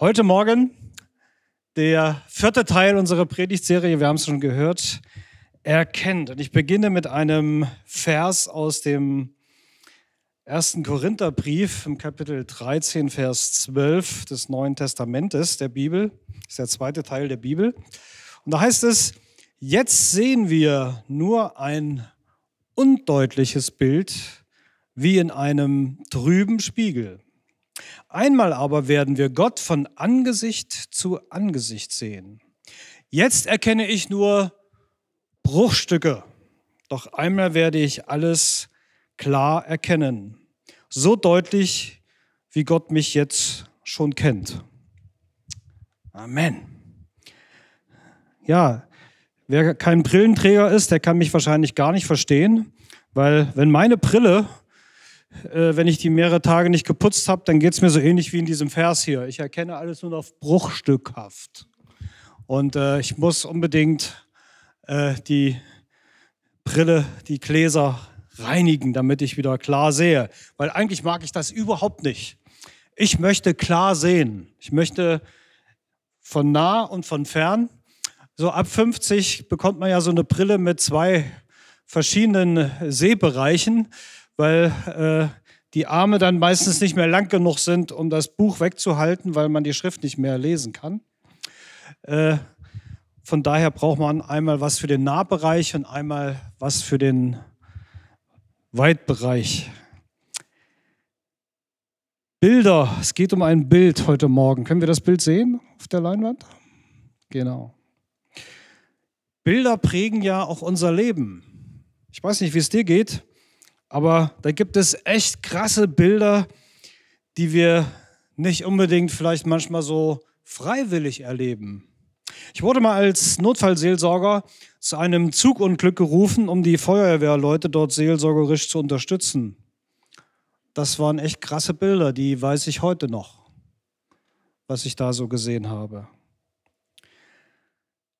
Heute Morgen der vierte Teil unserer Predigtserie, wir haben es schon gehört, erkennt. Und ich beginne mit einem Vers aus dem ersten Korintherbrief im Kapitel 13, Vers 12 des Neuen Testamentes der Bibel. Das ist der zweite Teil der Bibel. Und da heißt es, jetzt sehen wir nur ein undeutliches Bild wie in einem trüben Spiegel. Einmal aber werden wir Gott von Angesicht zu Angesicht sehen. Jetzt erkenne ich nur Bruchstücke, doch einmal werde ich alles klar erkennen, so deutlich, wie Gott mich jetzt schon kennt. Amen. Ja, wer kein Brillenträger ist, der kann mich wahrscheinlich gar nicht verstehen, weil wenn meine Brille äh, wenn ich die mehrere Tage nicht geputzt habe, dann geht es mir so ähnlich wie in diesem Vers hier. Ich erkenne alles nur noch bruchstückhaft. Und äh, ich muss unbedingt äh, die Brille, die Gläser reinigen, damit ich wieder klar sehe. Weil eigentlich mag ich das überhaupt nicht. Ich möchte klar sehen. Ich möchte von nah und von fern. So ab 50 bekommt man ja so eine Brille mit zwei verschiedenen Sehbereichen weil äh, die Arme dann meistens nicht mehr lang genug sind, um das Buch wegzuhalten, weil man die Schrift nicht mehr lesen kann. Äh, von daher braucht man einmal was für den Nahbereich und einmal was für den Weitbereich. Bilder, es geht um ein Bild heute Morgen. Können wir das Bild sehen auf der Leinwand? Genau. Bilder prägen ja auch unser Leben. Ich weiß nicht, wie es dir geht. Aber da gibt es echt krasse Bilder, die wir nicht unbedingt vielleicht manchmal so freiwillig erleben. Ich wurde mal als Notfallseelsorger zu einem Zugunglück gerufen, um die Feuerwehrleute dort seelsorgerisch zu unterstützen. Das waren echt krasse Bilder, die weiß ich heute noch, was ich da so gesehen habe.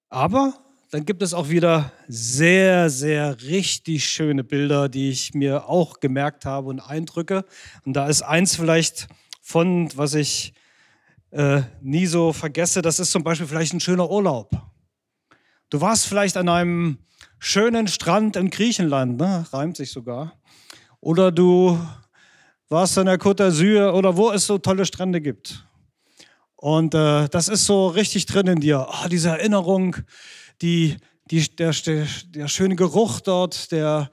Aber dann gibt es auch wieder sehr, sehr richtig schöne Bilder, die ich mir auch gemerkt habe und eindrücke. Und da ist eins vielleicht von, was ich äh, nie so vergesse, das ist zum Beispiel vielleicht ein schöner Urlaub. Du warst vielleicht an einem schönen Strand in Griechenland, ne? reimt sich sogar. Oder du warst an der Côte d'Azur oder wo es so tolle Strände gibt. Und äh, das ist so richtig drin in dir. Oh, diese Erinnerung, die, die, der, der, schöne Geruch dort, der,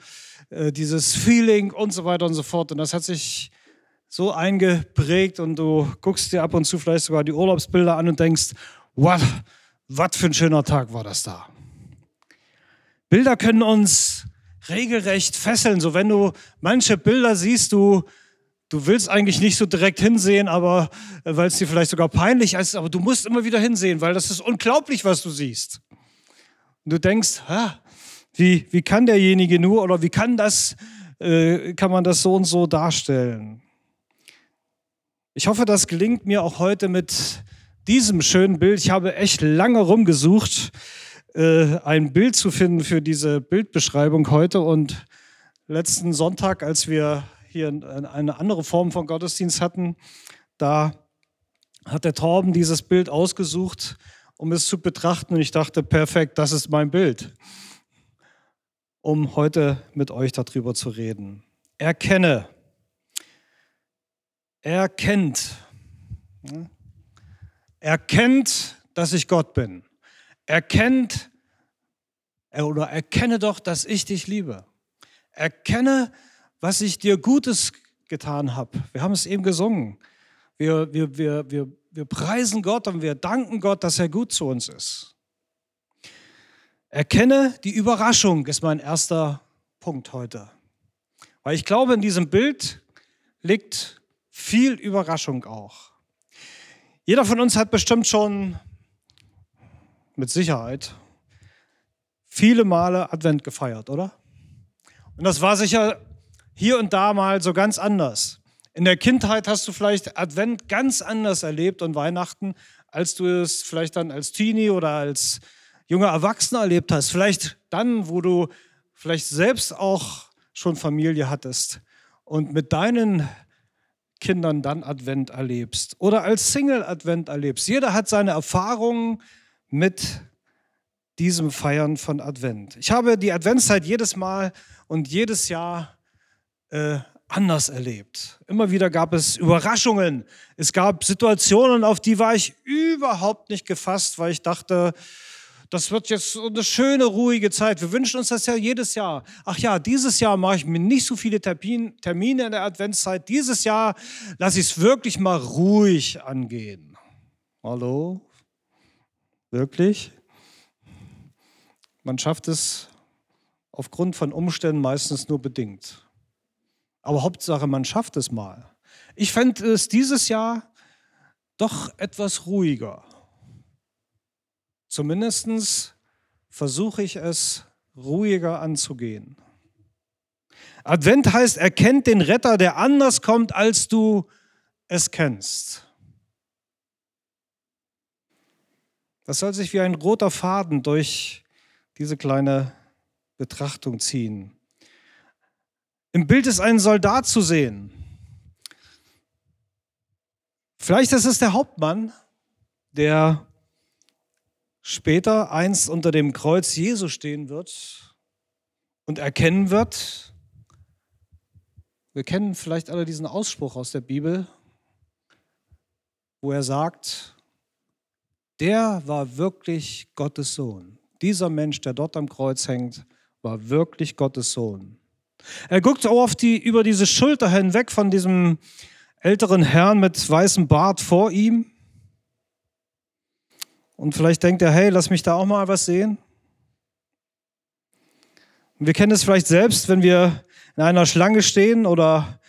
äh, dieses Feeling und so weiter und so fort. Und das hat sich so eingeprägt und du guckst dir ab und zu vielleicht sogar die Urlaubsbilder an und denkst, was für ein schöner Tag war das da. Bilder können uns regelrecht fesseln. So wenn du manche Bilder siehst, du, du willst eigentlich nicht so direkt hinsehen, aber äh, weil es dir vielleicht sogar peinlich ist, aber du musst immer wieder hinsehen, weil das ist unglaublich, was du siehst. Und du denkst, ha, wie, wie kann derjenige nur oder wie kann das, äh, kann man das so und so darstellen? Ich hoffe, das gelingt mir auch heute mit diesem schönen Bild. Ich habe echt lange rumgesucht, äh, ein Bild zu finden für diese Bildbeschreibung heute. Und letzten Sonntag, als wir hier eine andere Form von Gottesdienst hatten, da hat der Torben dieses Bild ausgesucht um es zu betrachten. Und ich dachte, perfekt, das ist mein Bild, um heute mit euch darüber zu reden. Erkenne. Erkennt. Erkennt, dass ich Gott bin. Erkennt oder erkenne doch, dass ich dich liebe. Erkenne, was ich dir Gutes getan habe. Wir haben es eben gesungen. Wir, wir, wir, wir wir preisen Gott und wir danken Gott, dass er gut zu uns ist. Erkenne die Überraschung, ist mein erster Punkt heute. Weil ich glaube, in diesem Bild liegt viel Überraschung auch. Jeder von uns hat bestimmt schon mit Sicherheit viele Male Advent gefeiert, oder? Und das war sicher hier und da mal so ganz anders. In der Kindheit hast du vielleicht Advent ganz anders erlebt und Weihnachten, als du es vielleicht dann als Teenie oder als junger Erwachsener erlebt hast. Vielleicht dann, wo du vielleicht selbst auch schon Familie hattest und mit deinen Kindern dann Advent erlebst oder als Single Advent erlebst. Jeder hat seine Erfahrungen mit diesem Feiern von Advent. Ich habe die Adventszeit jedes Mal und jedes Jahr äh, anders erlebt. Immer wieder gab es Überraschungen. Es gab Situationen, auf die war ich überhaupt nicht gefasst, weil ich dachte, das wird jetzt so eine schöne, ruhige Zeit. Wir wünschen uns das ja jedes Jahr. Ach ja, dieses Jahr mache ich mir nicht so viele Termine in der Adventszeit. Dieses Jahr lasse ich es wirklich mal ruhig angehen. Hallo? Wirklich? Man schafft es aufgrund von Umständen meistens nur bedingt. Aber Hauptsache, man schafft es mal. Ich fände es dieses Jahr doch etwas ruhiger. Zumindest versuche ich es ruhiger anzugehen. Advent heißt, erkennt den Retter, der anders kommt, als du es kennst. Das soll sich wie ein roter Faden durch diese kleine Betrachtung ziehen. Im Bild ist ein Soldat zu sehen. Vielleicht ist es der Hauptmann, der später einst unter dem Kreuz Jesu stehen wird und erkennen wird. Wir kennen vielleicht alle diesen Ausspruch aus der Bibel, wo er sagt, der war wirklich Gottes Sohn. Dieser Mensch, der dort am Kreuz hängt, war wirklich Gottes Sohn. Er guckt auch auf die, über diese Schulter hinweg von diesem älteren Herrn mit weißem Bart vor ihm. Und vielleicht denkt er, hey, lass mich da auch mal was sehen. Wir kennen es vielleicht selbst, wenn wir in einer Schlange stehen oder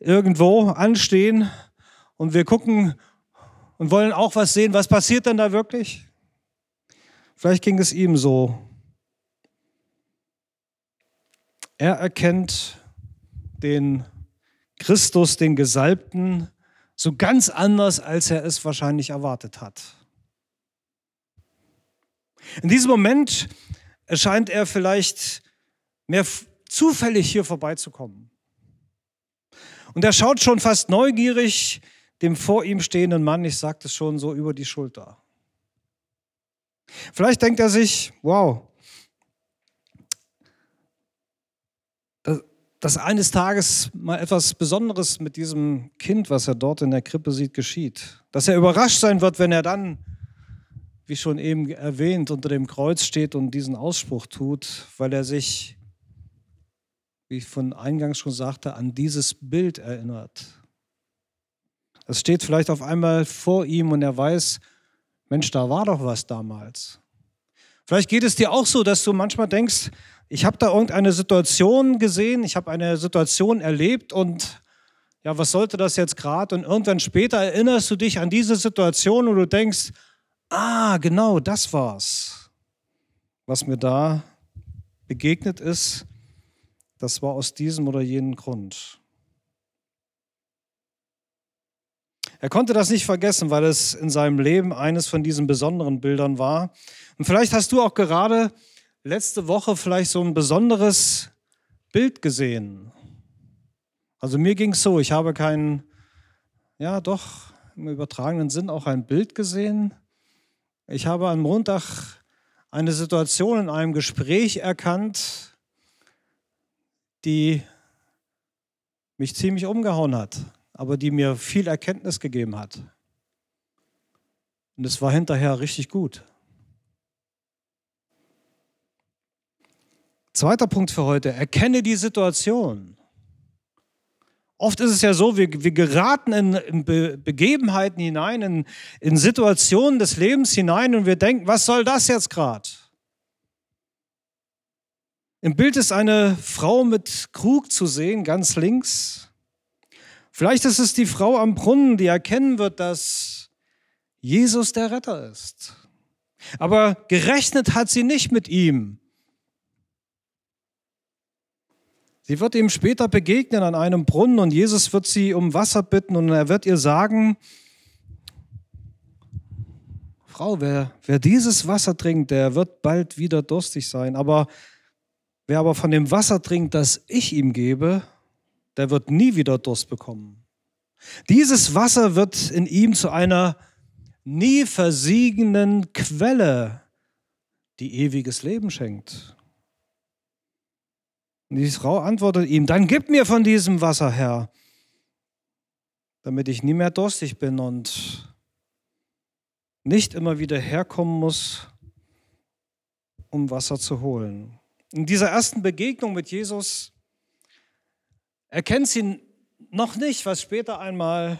irgendwo anstehen und wir gucken und wollen auch was sehen. Was passiert denn da wirklich? Vielleicht ging es ihm so. Er erkennt den Christus, den Gesalbten, so ganz anders, als er es wahrscheinlich erwartet hat. In diesem Moment erscheint er vielleicht mehr zufällig hier vorbeizukommen. Und er schaut schon fast neugierig dem vor ihm stehenden Mann, ich sagte es schon, so über die Schulter. Vielleicht denkt er sich, wow, dass eines Tages mal etwas Besonderes mit diesem Kind, was er dort in der Krippe sieht, geschieht. Dass er überrascht sein wird, wenn er dann, wie schon eben erwähnt, unter dem Kreuz steht und diesen Ausspruch tut, weil er sich, wie ich von eingangs schon sagte, an dieses Bild erinnert. Es steht vielleicht auf einmal vor ihm und er weiß, Mensch, da war doch was damals. Vielleicht geht es dir auch so, dass du manchmal denkst, ich habe da irgendeine Situation gesehen, ich habe eine Situation erlebt und ja, was sollte das jetzt gerade? Und irgendwann später erinnerst du dich an diese Situation und du denkst, ah, genau, das war's, was mir da begegnet ist. Das war aus diesem oder jenem Grund. Er konnte das nicht vergessen, weil es in seinem Leben eines von diesen besonderen Bildern war. Und vielleicht hast du auch gerade letzte Woche vielleicht so ein besonderes Bild gesehen. Also mir ging es so, ich habe kein, ja doch, im übertragenen Sinn auch ein Bild gesehen. Ich habe am Montag eine Situation in einem Gespräch erkannt, die mich ziemlich umgehauen hat aber die mir viel Erkenntnis gegeben hat. Und es war hinterher richtig gut. Zweiter Punkt für heute, erkenne die Situation. Oft ist es ja so, wir, wir geraten in, in Be Begebenheiten hinein, in, in Situationen des Lebens hinein und wir denken, was soll das jetzt gerade? Im Bild ist eine Frau mit Krug zu sehen, ganz links. Vielleicht ist es die Frau am Brunnen, die erkennen wird, dass Jesus der Retter ist. Aber gerechnet hat sie nicht mit ihm. Sie wird ihm später begegnen an einem Brunnen und Jesus wird sie um Wasser bitten und er wird ihr sagen, Frau, wer, wer dieses Wasser trinkt, der wird bald wieder durstig sein. Aber wer aber von dem Wasser trinkt, das ich ihm gebe, der wird nie wieder Durst bekommen. Dieses Wasser wird in ihm zu einer nie versiegenden Quelle, die ewiges Leben schenkt. Und die Frau antwortet ihm, dann gib mir von diesem Wasser, Herr, damit ich nie mehr durstig bin und nicht immer wieder herkommen muss, um Wasser zu holen. In dieser ersten Begegnung mit Jesus erkennt sie noch nicht, was später einmal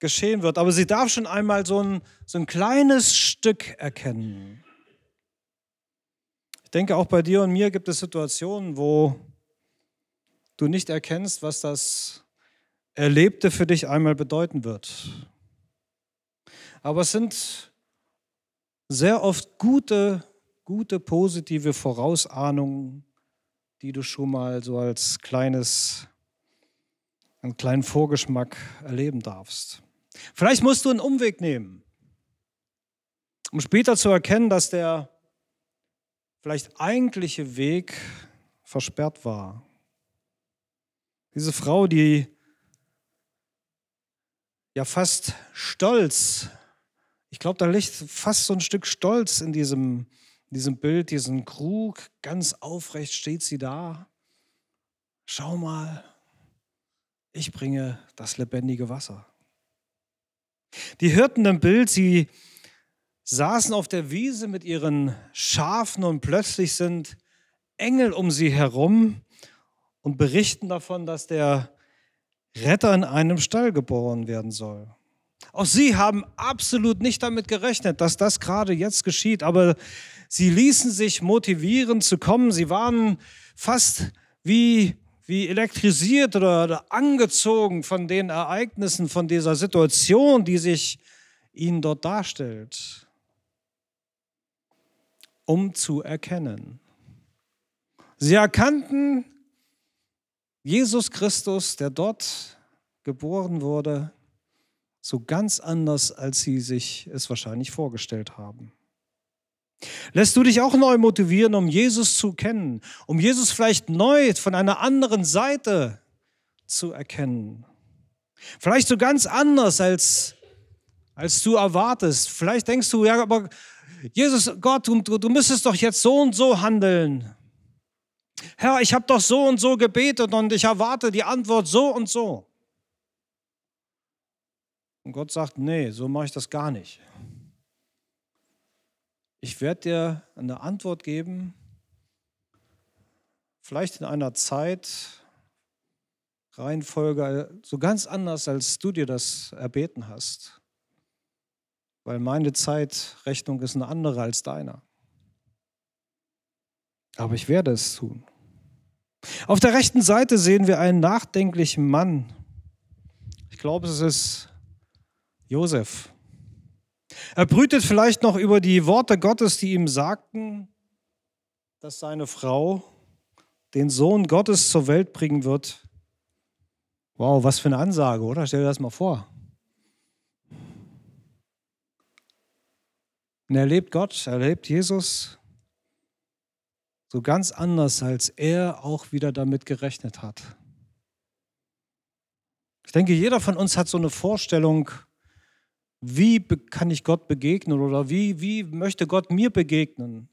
geschehen wird, aber sie darf schon einmal so ein, so ein kleines Stück erkennen. Ich denke, auch bei dir und mir gibt es Situationen, wo du nicht erkennst, was das Erlebte für dich einmal bedeuten wird. Aber es sind sehr oft gute, gute, positive Vorausahnungen, die du schon mal so als kleines, einen kleinen Vorgeschmack erleben darfst. Vielleicht musst du einen Umweg nehmen, um später zu erkennen, dass der vielleicht eigentliche Weg versperrt war. Diese Frau, die ja fast stolz, ich glaube, da liegt fast so ein Stück Stolz in diesem, in diesem Bild, diesen Krug, ganz aufrecht steht sie da. Schau mal, ich bringe das lebendige Wasser. Die Hirten im Bild, sie saßen auf der Wiese mit ihren Schafen und plötzlich sind Engel um sie herum und berichten davon, dass der Retter in einem Stall geboren werden soll. Auch sie haben absolut nicht damit gerechnet, dass das gerade jetzt geschieht, aber sie ließen sich motivieren zu kommen. Sie waren fast wie wie elektrisiert oder, oder angezogen von den Ereignissen, von dieser Situation, die sich ihnen dort darstellt, um zu erkennen. Sie erkannten Jesus Christus, der dort geboren wurde, so ganz anders, als sie sich es wahrscheinlich vorgestellt haben. Lässt du dich auch neu motivieren, um Jesus zu kennen, um Jesus vielleicht neu von einer anderen Seite zu erkennen? Vielleicht so ganz anders, als, als du erwartest. Vielleicht denkst du, ja, aber Jesus, Gott, du, du müsstest doch jetzt so und so handeln. Herr, ich habe doch so und so gebetet und ich erwarte die Antwort so und so. Und Gott sagt, nee, so mache ich das gar nicht. Ich werde dir eine Antwort geben, vielleicht in einer Zeit, Reihenfolge, so ganz anders, als du dir das erbeten hast. Weil meine Zeitrechnung ist eine andere als deiner. Aber ich werde es tun. Auf der rechten Seite sehen wir einen nachdenklichen Mann. Ich glaube, es ist Josef. Er brütet vielleicht noch über die Worte Gottes, die ihm sagten, dass seine Frau den Sohn Gottes zur Welt bringen wird. Wow, was für eine Ansage, oder? Stell dir das mal vor. Und er lebt Gott, er lebt Jesus so ganz anders, als er auch wieder damit gerechnet hat. Ich denke, jeder von uns hat so eine Vorstellung, wie kann ich Gott begegnen oder wie, wie möchte Gott mir begegnen?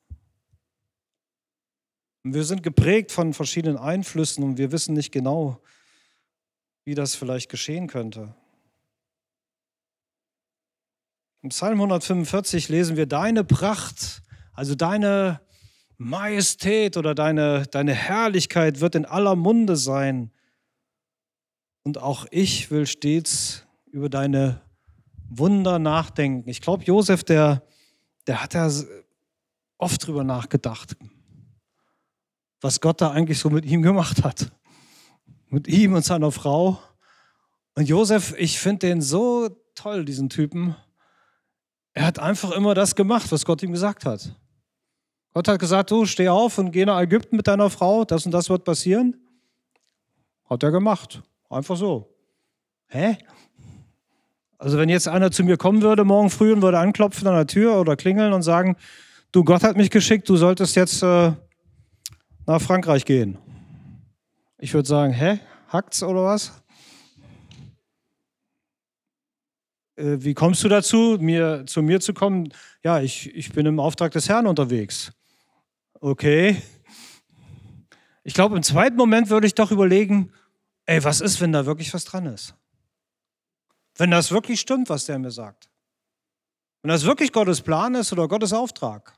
Und wir sind geprägt von verschiedenen Einflüssen und wir wissen nicht genau, wie das vielleicht geschehen könnte. Im Psalm 145 lesen wir, deine Pracht, also deine Majestät oder deine, deine Herrlichkeit wird in aller Munde sein. Und auch ich will stets über deine Wunder nachdenken. Ich glaube, Josef, der, der hat ja oft drüber nachgedacht, was Gott da eigentlich so mit ihm gemacht hat. Mit ihm und seiner Frau. Und Josef, ich finde den so toll, diesen Typen. Er hat einfach immer das gemacht, was Gott ihm gesagt hat. Gott hat gesagt, du steh auf und geh nach Ägypten mit deiner Frau, das und das wird passieren. Hat er gemacht. Einfach so. Hä? Also wenn jetzt einer zu mir kommen würde morgen früh und würde anklopfen an der Tür oder klingeln und sagen, du Gott hat mich geschickt, du solltest jetzt äh, nach Frankreich gehen. Ich würde sagen, hä, hackt's oder was? Äh, wie kommst du dazu, mir, zu mir zu kommen? Ja, ich, ich bin im Auftrag des Herrn unterwegs. Okay. Ich glaube, im zweiten Moment würde ich doch überlegen, ey, was ist, wenn da wirklich was dran ist? Wenn das wirklich stimmt, was der mir sagt. Wenn das wirklich Gottes Plan ist oder Gottes Auftrag.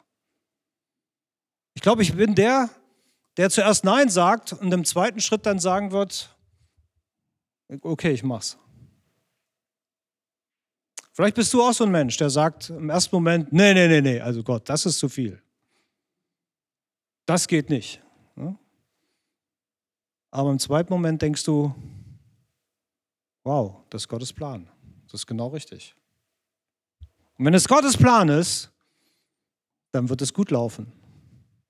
Ich glaube, ich bin der, der zuerst Nein sagt und im zweiten Schritt dann sagen wird, okay, ich mach's. Vielleicht bist du auch so ein Mensch, der sagt im ersten Moment, nee, nee, nee, nee, also Gott, das ist zu viel. Das geht nicht. Aber im zweiten Moment denkst du, wow, das ist Gottes Plan. Das ist genau richtig. Und wenn es Gottes Plan ist, dann wird es gut laufen.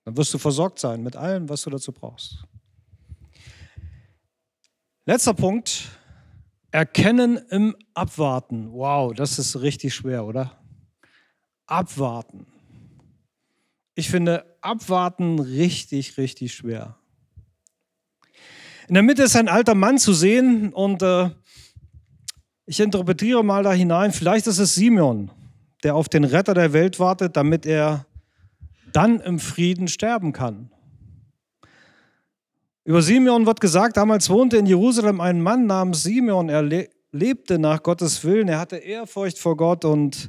Dann wirst du versorgt sein mit allem, was du dazu brauchst. Letzter Punkt, Erkennen im Abwarten. Wow, das ist richtig schwer, oder? Abwarten. Ich finde Abwarten richtig, richtig schwer. In der Mitte ist ein alter Mann zu sehen und äh, ich interpretiere mal da hinein, vielleicht ist es Simeon, der auf den Retter der Welt wartet, damit er dann im Frieden sterben kann. Über Simeon wird gesagt, damals wohnte in Jerusalem ein Mann namens Simeon. Er le lebte nach Gottes Willen, er hatte Ehrfurcht vor Gott und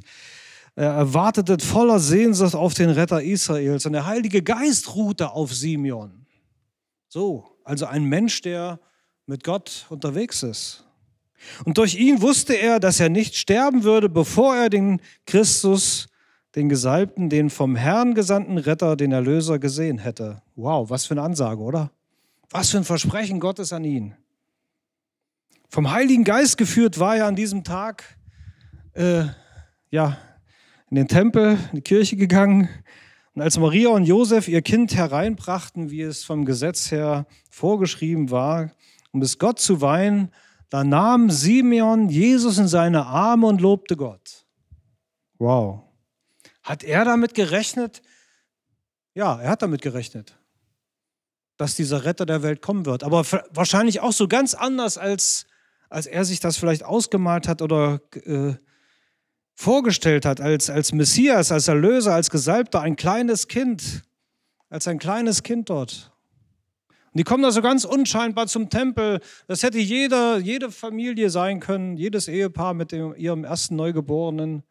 er erwartete voller Sehnsucht auf den Retter Israels. Und der Heilige Geist ruhte auf Simeon. So, also ein Mensch, der mit Gott unterwegs ist. Und durch ihn wusste er, dass er nicht sterben würde, bevor er den Christus, den Gesalbten, den vom Herrn gesandten Retter, den Erlöser gesehen hätte. Wow, was für eine Ansage, oder? Was für ein Versprechen Gottes an ihn. Vom Heiligen Geist geführt war er an diesem Tag äh, ja, in den Tempel, in die Kirche gegangen. Und als Maria und Josef ihr Kind hereinbrachten, wie es vom Gesetz her vorgeschrieben war, um es Gott zu weihen, da nahm Simeon Jesus in seine Arme und lobte Gott. Wow. Hat er damit gerechnet? Ja, er hat damit gerechnet dass dieser Retter der Welt kommen wird. Aber wahrscheinlich auch so ganz anders, als, als er sich das vielleicht ausgemalt hat oder äh, vorgestellt hat, als, als Messias, als Erlöser, als Gesalbter, ein kleines Kind, als ein kleines Kind dort. Und die kommen da so ganz unscheinbar zum Tempel. Das hätte jeder, jede Familie sein können, jedes Ehepaar mit dem, ihrem ersten Neugeborenen.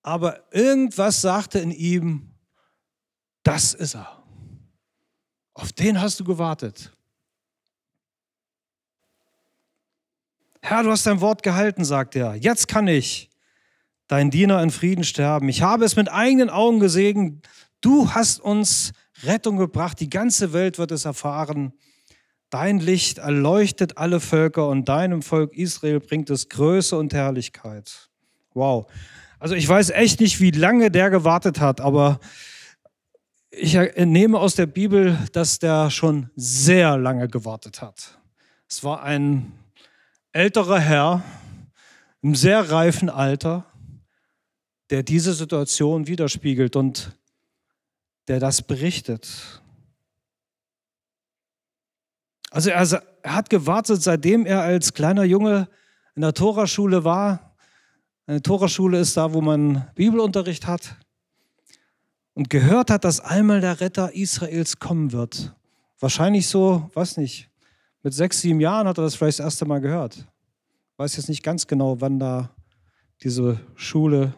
Aber irgendwas sagte in ihm, das ist er. Auf den hast du gewartet. Herr, du hast dein Wort gehalten, sagt er. Jetzt kann ich, dein Diener, in Frieden sterben. Ich habe es mit eigenen Augen gesehen. Du hast uns Rettung gebracht. Die ganze Welt wird es erfahren. Dein Licht erleuchtet alle Völker und deinem Volk Israel bringt es Größe und Herrlichkeit. Wow. Also ich weiß echt nicht, wie lange der gewartet hat, aber ich entnehme aus der Bibel, dass der schon sehr lange gewartet hat. Es war ein älterer Herr im sehr reifen Alter, der diese Situation widerspiegelt und der das berichtet. Also er, er hat gewartet, seitdem er als kleiner Junge in der Toraschule war. Eine Toraschule ist da, wo man Bibelunterricht hat und gehört hat, dass einmal der Retter Israels kommen wird. Wahrscheinlich so, weiß nicht, mit sechs, sieben Jahren hat er das vielleicht das erste Mal gehört. Weiß jetzt nicht ganz genau, wann da diese Schule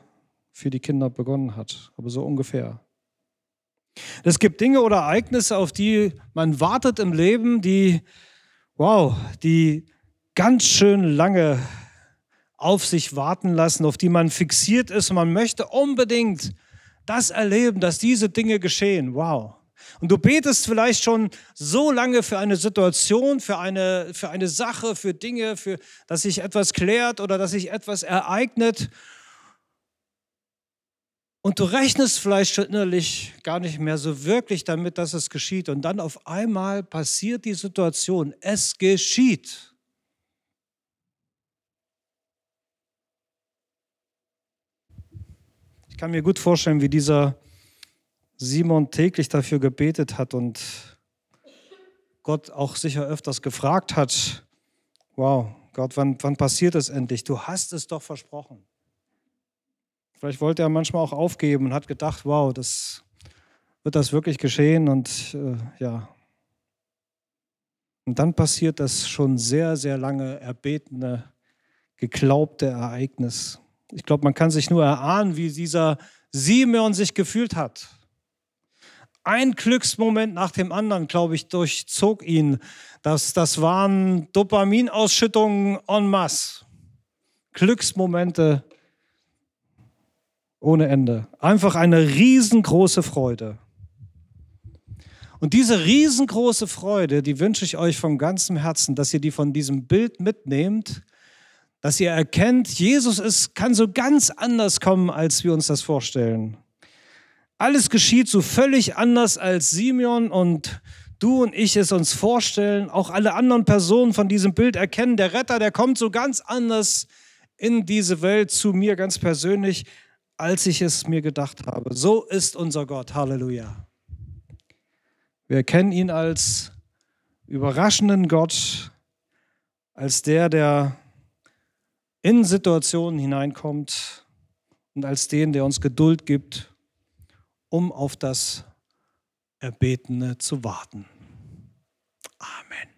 für die Kinder begonnen hat, aber so ungefähr. Es gibt Dinge oder Ereignisse, auf die man wartet im Leben, die, wow, die ganz schön lange auf sich warten lassen, auf die man fixiert ist und man möchte unbedingt das erleben, dass diese Dinge geschehen. Wow. Und du betest vielleicht schon so lange für eine Situation, für eine, für eine Sache, für Dinge, für, dass sich etwas klärt oder dass sich etwas ereignet. Und du rechnest vielleicht schon innerlich gar nicht mehr so wirklich damit, dass es geschieht. Und dann auf einmal passiert die Situation. Es geschieht. Kann mir gut vorstellen, wie dieser Simon täglich dafür gebetet hat und Gott auch sicher öfters gefragt hat, wow, Gott, wann, wann passiert es endlich? Du hast es doch versprochen. Vielleicht wollte er manchmal auch aufgeben und hat gedacht, wow, das wird das wirklich geschehen und äh, ja. Und dann passiert das schon sehr, sehr lange erbetene, geglaubte Ereignis. Ich glaube, man kann sich nur erahnen, wie dieser Simeon sich gefühlt hat. Ein Glücksmoment nach dem anderen, glaube ich, durchzog ihn. Das, das waren Dopaminausschüttungen en masse. Glücksmomente ohne Ende. Einfach eine riesengroße Freude. Und diese riesengroße Freude, die wünsche ich euch von ganzem Herzen, dass ihr die von diesem Bild mitnehmt, dass ihr erkennt, Jesus ist, kann so ganz anders kommen, als wir uns das vorstellen. Alles geschieht so völlig anders, als Simeon und du und ich es uns vorstellen. Auch alle anderen Personen von diesem Bild erkennen, der Retter, der kommt so ganz anders in diese Welt zu mir ganz persönlich, als ich es mir gedacht habe. So ist unser Gott. Halleluja. Wir erkennen ihn als überraschenden Gott, als der, der in Situationen hineinkommt und als den, der uns Geduld gibt, um auf das Erbetene zu warten. Amen.